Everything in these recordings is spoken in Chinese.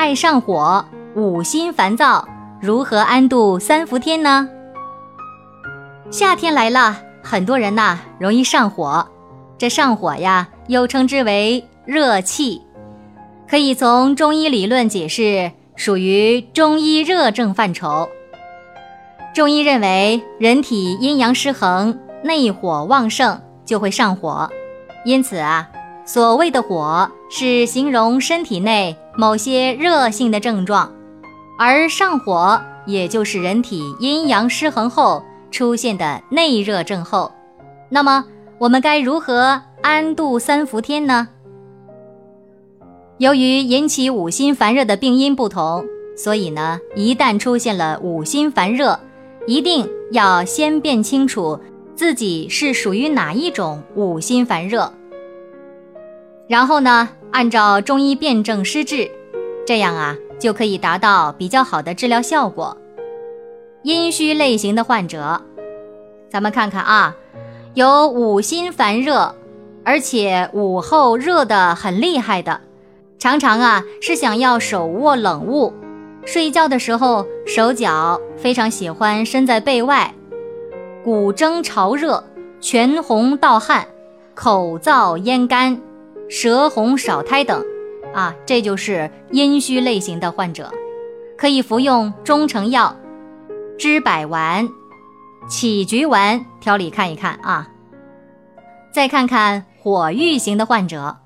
爱上火，五心烦躁，如何安度三伏天呢？夏天来了，很多人呐容易上火，这上火呀又称之为热气，可以从中医理论解释，属于中医热症范畴。中医认为，人体阴阳失衡，内火旺盛就会上火，因此啊。所谓的火是形容身体内某些热性的症状，而上火也就是人体阴阳失衡后出现的内热症候。那么我们该如何安度三伏天呢？由于引起五心烦热的病因不同，所以呢，一旦出现了五心烦热，一定要先辨清楚自己是属于哪一种五心烦热。然后呢，按照中医辨证施治，这样啊就可以达到比较好的治疗效果。阴虚类型的患者，咱们看看啊，有五心烦热，而且午后热得很厉害的，常常啊是想要手握冷物，睡觉的时候手脚非常喜欢伸在被外，骨蒸潮热，全红盗汗，口燥咽干。舌红少苔等，啊，这就是阴虚类型的患者，可以服用中成药知柏丸、杞菊丸调理看一看啊。再看看火郁型的患者，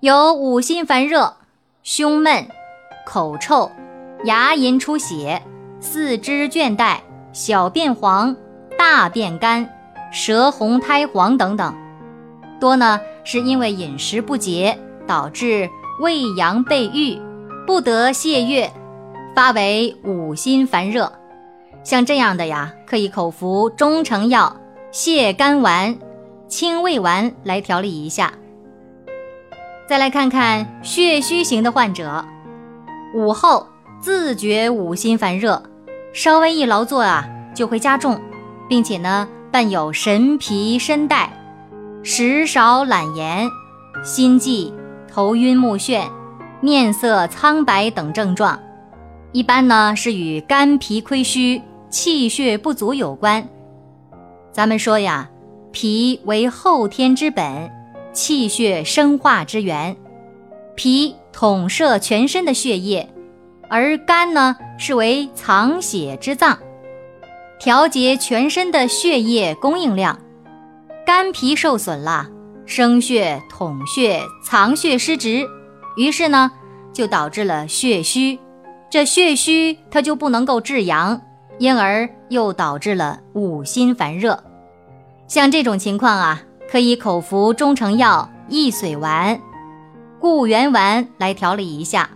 有五心烦热、胸闷、口臭、牙龈出血、四肢倦怠、小便黄、大便干、舌红苔黄等等。多呢，是因为饮食不节，导致胃阳被郁，不得泄月，发为五心烦热。像这样的呀，可以口服中成药泻肝丸、清胃丸来调理一下。再来看看血虚型的患者，午后自觉五心烦热，稍微一劳作啊，就会加重，并且呢，伴有神疲身怠。食少懒言、心悸、头晕目眩、面色苍白等症状，一般呢是与肝脾亏虚、气血不足有关。咱们说呀，脾为后天之本，气血生化之源，脾统摄全身的血液，而肝呢是为藏血之脏，调节全身的血液供应量。肝脾受损了，生血、统血、藏血失职，于是呢，就导致了血虚。这血虚它就不能够制阳，因而又导致了五心烦热。像这种情况啊，可以口服中成药益髓丸、固元丸来调理一下。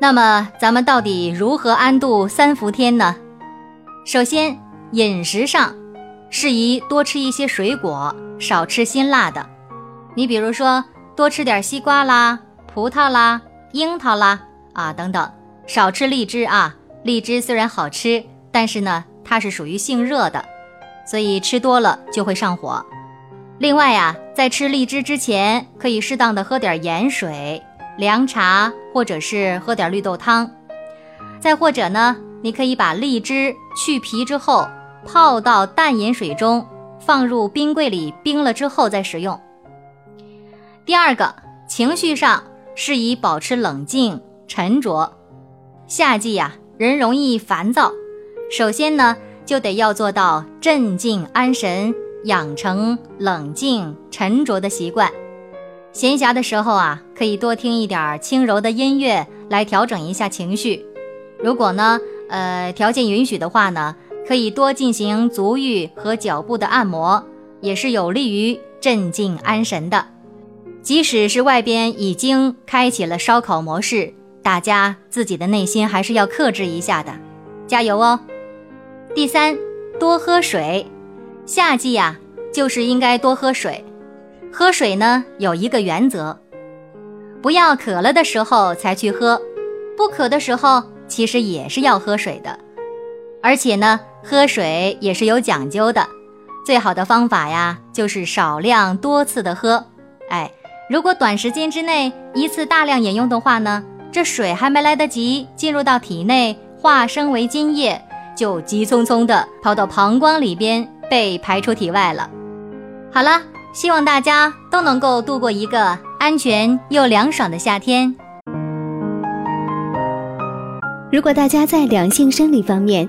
那么，咱们到底如何安度三伏天呢？首先，饮食上。适宜多吃一些水果，少吃辛辣的。你比如说，多吃点西瓜啦、葡萄啦、樱桃啦啊等等，少吃荔枝啊。荔枝虽然好吃，但是呢，它是属于性热的，所以吃多了就会上火。另外呀，在吃荔枝之前，可以适当的喝点盐水、凉茶，或者是喝点绿豆汤。再或者呢，你可以把荔枝去皮之后。泡到淡盐水中，放入冰柜里冰了之后再食用。第二个，情绪上适宜保持冷静沉着。夏季呀，人容易烦躁，首先呢，就得要做到镇静安神，养成冷静沉着的习惯。闲暇的时候啊，可以多听一点轻柔的音乐来调整一下情绪。如果呢，呃，条件允许的话呢。可以多进行足浴和脚部的按摩，也是有利于镇静安神的。即使是外边已经开启了烧烤模式，大家自己的内心还是要克制一下的，加油哦！第三，多喝水。夏季呀，就是应该多喝水。喝水呢，有一个原则，不要渴了的时候才去喝，不渴的时候其实也是要喝水的。而且呢，喝水也是有讲究的，最好的方法呀，就是少量多次的喝。哎。如果短时间之内一次大量饮用的话呢，这水还没来得及进入到体内化生为津液，就急匆匆的跑到膀胱里边被排出体外了。好了，希望大家都能够度过一个安全又凉爽的夏天。如果大家在两性生理方面